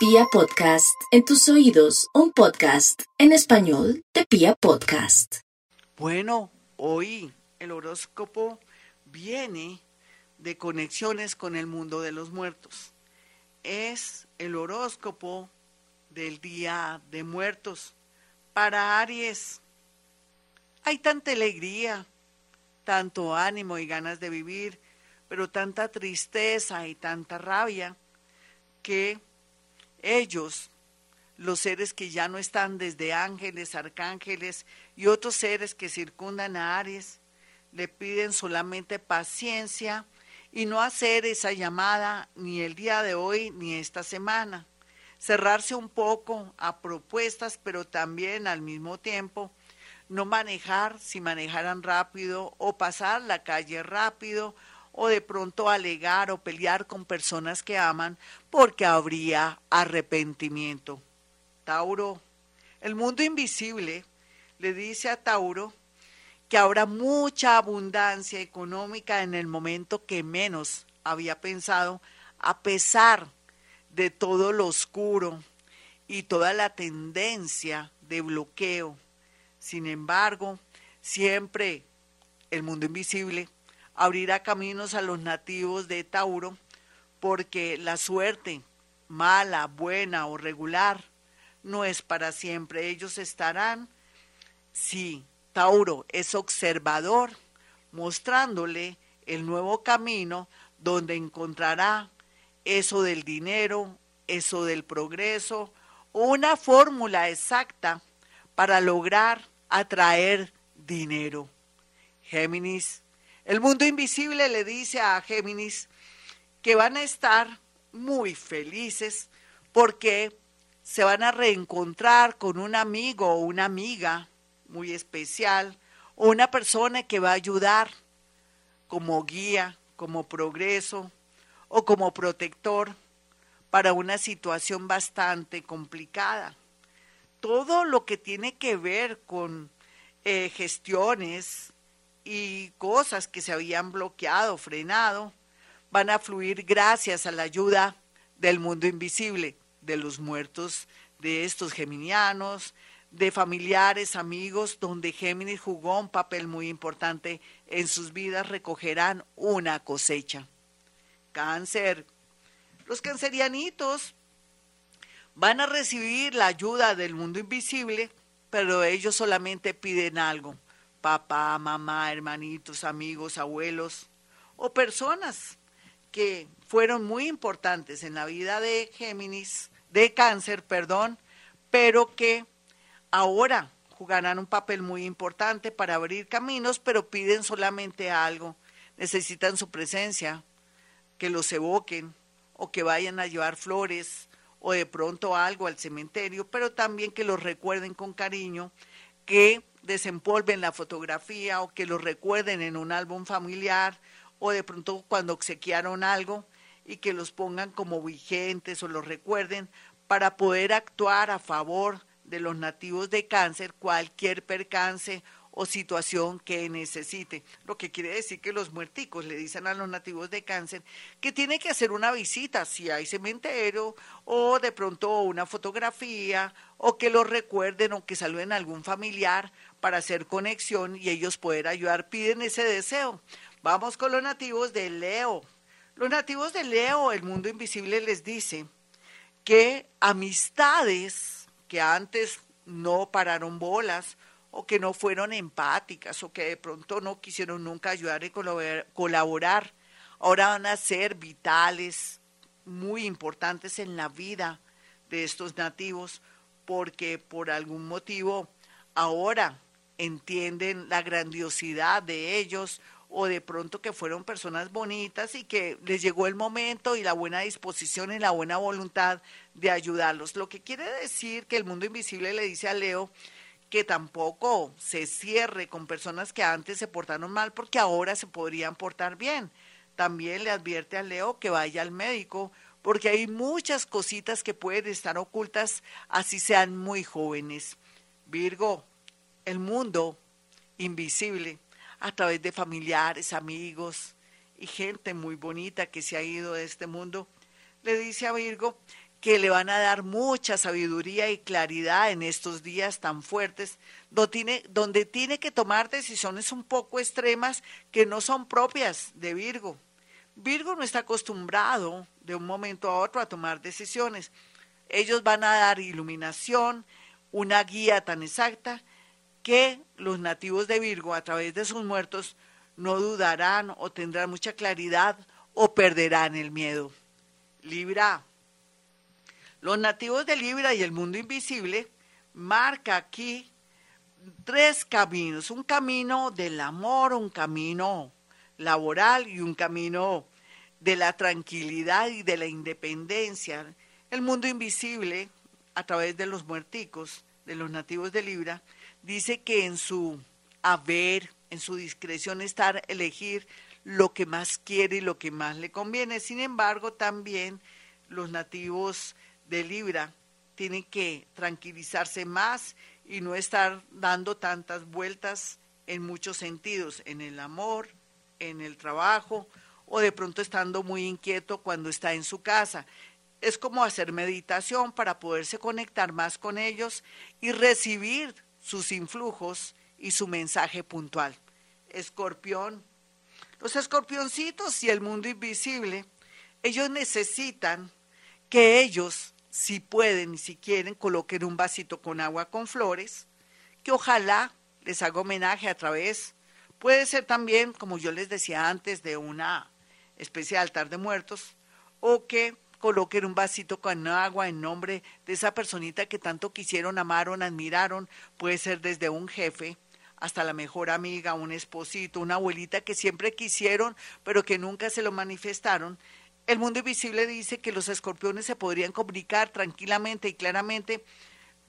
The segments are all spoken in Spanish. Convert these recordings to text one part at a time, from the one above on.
Pia Podcast, en tus oídos, un podcast en español de Pia Podcast. Bueno, hoy el horóscopo viene de conexiones con el mundo de los muertos. Es el horóscopo del Día de Muertos. Para Aries, hay tanta alegría, tanto ánimo y ganas de vivir, pero tanta tristeza y tanta rabia que ellos, los seres que ya no están desde ángeles, arcángeles y otros seres que circundan a Aries, le piden solamente paciencia y no hacer esa llamada ni el día de hoy ni esta semana. Cerrarse un poco a propuestas, pero también al mismo tiempo no manejar si manejaran rápido o pasar la calle rápido o de pronto alegar o pelear con personas que aman porque habría arrepentimiento. Tauro, el mundo invisible le dice a Tauro que habrá mucha abundancia económica en el momento que menos había pensado, a pesar de todo lo oscuro y toda la tendencia de bloqueo. Sin embargo, siempre el mundo invisible abrirá caminos a los nativos de Tauro, porque la suerte, mala, buena o regular, no es para siempre. Ellos estarán, sí, Tauro es observador, mostrándole el nuevo camino donde encontrará eso del dinero, eso del progreso, una fórmula exacta para lograr atraer dinero. Géminis, el mundo invisible le dice a Géminis que van a estar muy felices porque se van a reencontrar con un amigo o una amiga muy especial o una persona que va a ayudar como guía, como progreso o como protector para una situación bastante complicada. Todo lo que tiene que ver con eh, gestiones y cosas que se habían bloqueado, frenado, van a fluir gracias a la ayuda del mundo invisible, de los muertos, de estos geminianos, de familiares, amigos, donde Géminis jugó un papel muy importante en sus vidas, recogerán una cosecha. Cáncer. Los cancerianitos van a recibir la ayuda del mundo invisible, pero ellos solamente piden algo. Papá, mamá, hermanitos, amigos, abuelos o personas que fueron muy importantes en la vida de Géminis, de cáncer, perdón, pero que ahora jugarán un papel muy importante para abrir caminos, pero piden solamente algo. Necesitan su presencia, que los evoquen o que vayan a llevar flores o de pronto algo al cementerio, pero también que los recuerden con cariño, que desempolven la fotografía o que los recuerden en un álbum familiar o de pronto cuando obsequiaron algo y que los pongan como vigentes o los recuerden para poder actuar a favor de los nativos de cáncer cualquier percance o situación que necesite. Lo que quiere decir que los muerticos le dicen a los nativos de cáncer que tiene que hacer una visita, si hay cementerio, o de pronto una fotografía, o que los recuerden o que saluden a algún familiar para hacer conexión y ellos poder ayudar. Piden ese deseo. Vamos con los nativos de Leo. Los nativos de Leo, el mundo invisible les dice que amistades que antes no pararon bolas o que no fueron empáticas o que de pronto no quisieron nunca ayudar y colaborar, ahora van a ser vitales, muy importantes en la vida de estos nativos, porque por algún motivo ahora entienden la grandiosidad de ellos o de pronto que fueron personas bonitas y que les llegó el momento y la buena disposición y la buena voluntad de ayudarlos. Lo que quiere decir que el mundo invisible le dice a Leo que tampoco se cierre con personas que antes se portaron mal porque ahora se podrían portar bien. También le advierte a Leo que vaya al médico porque hay muchas cositas que pueden estar ocultas así sean muy jóvenes. Virgo, el mundo invisible a través de familiares, amigos y gente muy bonita que se ha ido de este mundo, le dice a Virgo que le van a dar mucha sabiduría y claridad en estos días tan fuertes, donde tiene, donde tiene que tomar decisiones un poco extremas que no son propias de Virgo. Virgo no está acostumbrado de un momento a otro a tomar decisiones. Ellos van a dar iluminación, una guía tan exacta que los nativos de Virgo a través de sus muertos no dudarán o tendrán mucha claridad o perderán el miedo. Libra. Los nativos de Libra y el mundo invisible marca aquí tres caminos, un camino del amor, un camino laboral y un camino de la tranquilidad y de la independencia. El mundo invisible, a través de los muerticos, de los nativos de Libra, dice que en su haber, en su discreción estar elegir lo que más quiere y lo que más le conviene. Sin embargo, también los nativos de Libra tienen que tranquilizarse más y no estar dando tantas vueltas en muchos sentidos, en el amor, en el trabajo o de pronto estando muy inquieto cuando está en su casa. Es como hacer meditación para poderse conectar más con ellos y recibir sus influjos y su mensaje puntual. Escorpión. Los escorpioncitos y el mundo invisible, ellos necesitan que ellos, si pueden y si quieren, coloquen un vasito con agua con flores, que ojalá les haga homenaje a través, puede ser también, como yo les decía antes, de una especie de altar de muertos, o que coloquen un vasito con agua en nombre de esa personita que tanto quisieron, amaron, admiraron, puede ser desde un jefe hasta la mejor amiga, un esposito, una abuelita que siempre quisieron, pero que nunca se lo manifestaron. El mundo invisible dice que los escorpiones se podrían comunicar tranquilamente y claramente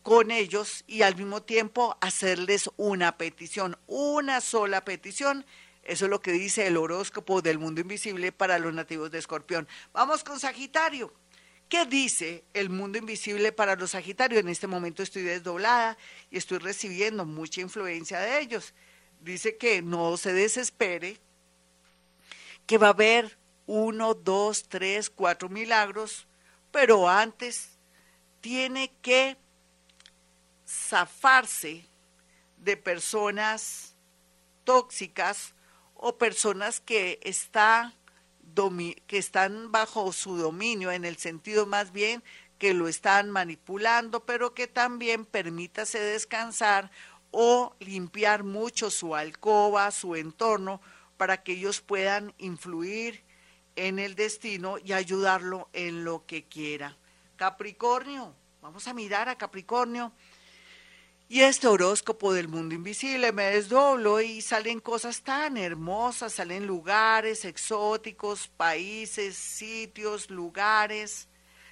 con ellos y al mismo tiempo hacerles una petición, una sola petición eso es lo que dice el horóscopo del mundo invisible para los nativos de Escorpión. Vamos con Sagitario. ¿Qué dice el mundo invisible para los Sagitarios? En este momento estoy desdoblada y estoy recibiendo mucha influencia de ellos. Dice que no se desespere, que va a haber uno, dos, tres, cuatro milagros, pero antes tiene que zafarse de personas tóxicas o personas que, está, que están bajo su dominio, en el sentido más bien que lo están manipulando, pero que también permítase descansar o limpiar mucho su alcoba, su entorno, para que ellos puedan influir en el destino y ayudarlo en lo que quiera. Capricornio, vamos a mirar a Capricornio y este horóscopo del mundo invisible me desdoblo y salen cosas tan hermosas, salen lugares exóticos, países, sitios, lugares,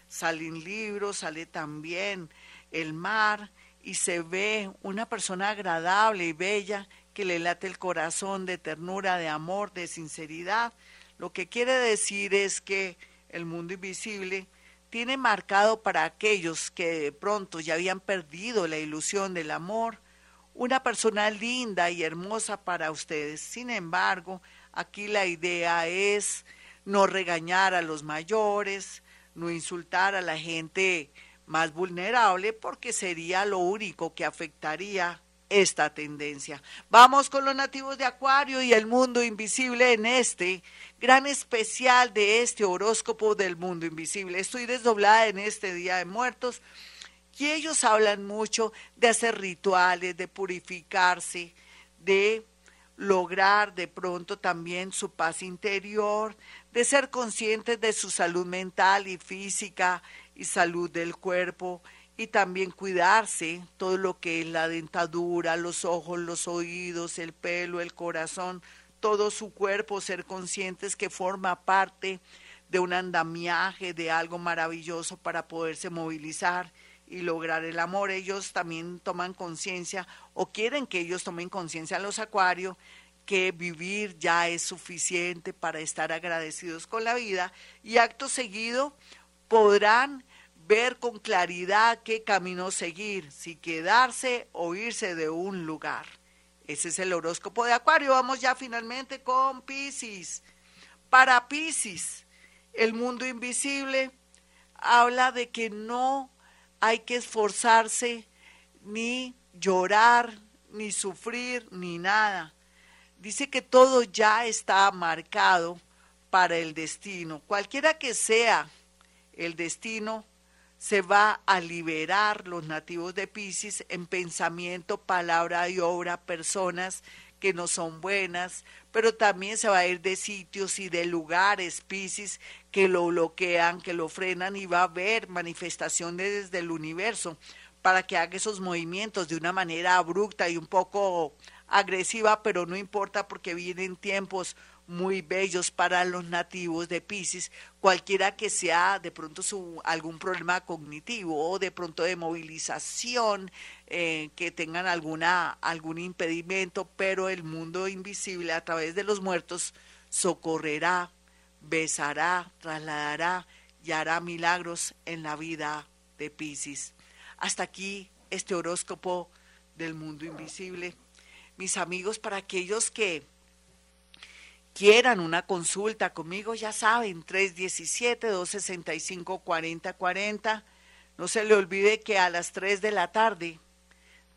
salen libros, sale también el mar y se ve una persona agradable y bella que le late el corazón de ternura, de amor, de sinceridad. Lo que quiere decir es que el mundo invisible tiene marcado para aquellos que de pronto ya habían perdido la ilusión del amor, una persona linda y hermosa para ustedes. Sin embargo, aquí la idea es no regañar a los mayores, no insultar a la gente más vulnerable, porque sería lo único que afectaría esta tendencia. Vamos con los nativos de Acuario y el mundo invisible en este gran especial de este horóscopo del mundo invisible. Estoy desdoblada en este Día de Muertos y ellos hablan mucho de hacer rituales, de purificarse, de lograr de pronto también su paz interior, de ser conscientes de su salud mental y física y salud del cuerpo y también cuidarse todo lo que es la dentadura, los ojos, los oídos, el pelo, el corazón, todo su cuerpo, ser conscientes que forma parte de un andamiaje, de algo maravilloso para poderse movilizar y lograr el amor. Ellos también toman conciencia o quieren que ellos tomen conciencia los acuarios que vivir ya es suficiente para estar agradecidos con la vida y acto seguido podrán ver con claridad qué camino seguir, si quedarse o irse de un lugar. Ese es el horóscopo de Acuario. Vamos ya finalmente con Pisces. Para Pisces, el mundo invisible habla de que no hay que esforzarse ni llorar, ni sufrir, ni nada. Dice que todo ya está marcado para el destino. Cualquiera que sea el destino, se va a liberar los nativos de Pisces en pensamiento, palabra y obra, personas que no son buenas, pero también se va a ir de sitios y de lugares Pisces que lo bloquean, que lo frenan y va a haber manifestaciones desde el universo para que haga esos movimientos de una manera abrupta y un poco agresiva, pero no importa porque vienen tiempos muy bellos para los nativos de Pisces, cualquiera que sea de pronto su, algún problema cognitivo o de pronto de movilización, eh, que tengan alguna, algún impedimento, pero el mundo invisible a través de los muertos socorrerá, besará, trasladará y hará milagros en la vida de Pisces. Hasta aquí este horóscopo del mundo invisible. Mis amigos, para aquellos que quieran una consulta conmigo, ya saben, 317-265-4040. No se le olvide que a las 3 de la tarde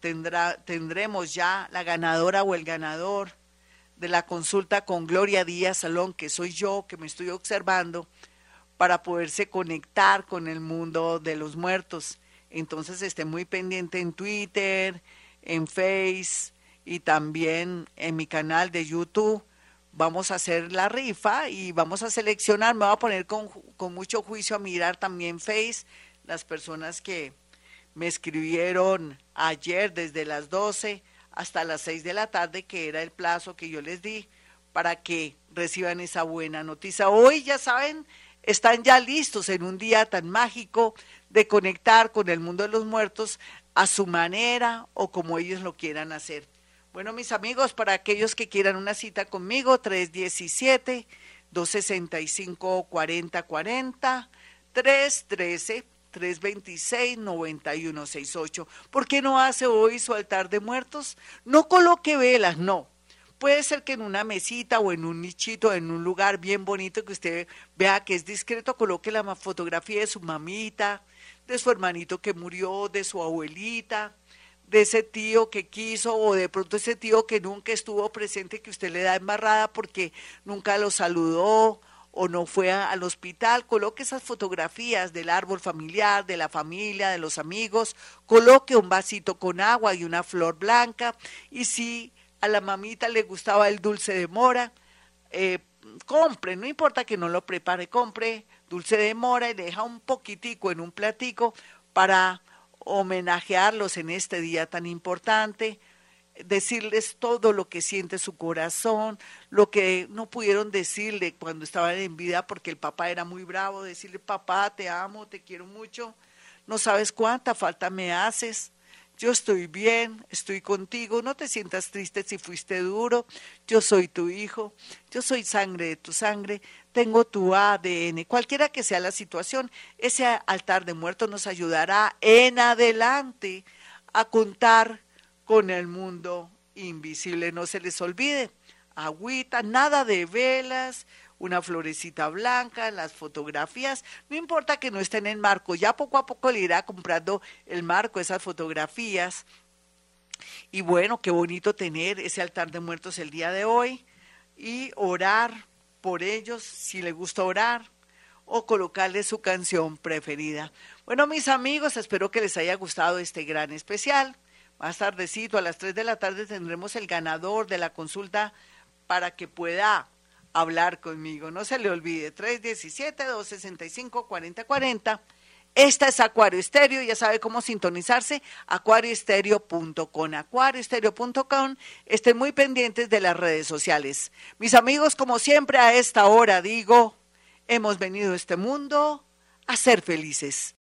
tendrá, tendremos ya la ganadora o el ganador de la consulta con Gloria Díaz Salón, que soy yo, que me estoy observando, para poderse conectar con el mundo de los muertos. Entonces esté muy pendiente en Twitter, en Face y también en mi canal de YouTube vamos a hacer la rifa y vamos a seleccionar, me voy a poner con, mucho juicio a mirar también Face, las personas que me escribieron ayer desde las 12 hasta las 6 de la tarde, que era el plazo que yo les di para que reciban esa buena noticia. Hoy, ya saben, están ya listos en un día tan mágico de conectar con el mundo de los muertos a su manera o como ellos lo quieran hacer. Bueno, mis amigos, para aquellos que quieran una cita conmigo, 317-265-4040, 313-326-9168. ¿Por qué no hace hoy su altar de muertos? No coloque velas, no. Puede ser que en una mesita o en un nichito, en un lugar bien bonito que usted vea que es discreto, coloque la fotografía de su mamita, de su hermanito que murió, de su abuelita, de ese tío que quiso o de pronto ese tío que nunca estuvo presente que usted le da embarrada porque nunca lo saludó o no fue al hospital, coloque esas fotografías del árbol familiar, de la familia, de los amigos, coloque un vasito con agua y una flor blanca y si a la mamita le gustaba el dulce de mora, eh, compre, no importa que no lo prepare, compre dulce de mora y deja un poquitico en un platico para homenajearlos en este día tan importante, decirles todo lo que siente su corazón, lo que no pudieron decirle cuando estaban en vida porque el papá era muy bravo, decirle, papá, te amo, te quiero mucho, no sabes cuánta falta me haces, yo estoy bien, estoy contigo, no te sientas triste si fuiste duro, yo soy tu hijo, yo soy sangre de tu sangre, tengo tu ADN, cualquiera que sea la situación, ese altar de muertos nos ayudará en adelante a contar con el mundo invisible. No se les olvide, agüita, nada de velas, una florecita blanca, las fotografías, no importa que no estén en marco, ya poco a poco le irá comprando el marco, esas fotografías. Y bueno, qué bonito tener ese altar de muertos el día de hoy y orar por ellos si le gusta orar o colocarle su canción preferida. Bueno, mis amigos, espero que les haya gustado este gran especial. Más tardecito, a las 3 de la tarde, tendremos el ganador de la consulta para que pueda hablar conmigo. No se le olvide, 317-265-4040. Esta es Acuario Estéreo, ya sabe cómo sintonizarse, acuarioestereo.com, acuarioestereo.com. Estén muy pendientes de las redes sociales. Mis amigos, como siempre a esta hora digo, hemos venido a este mundo a ser felices.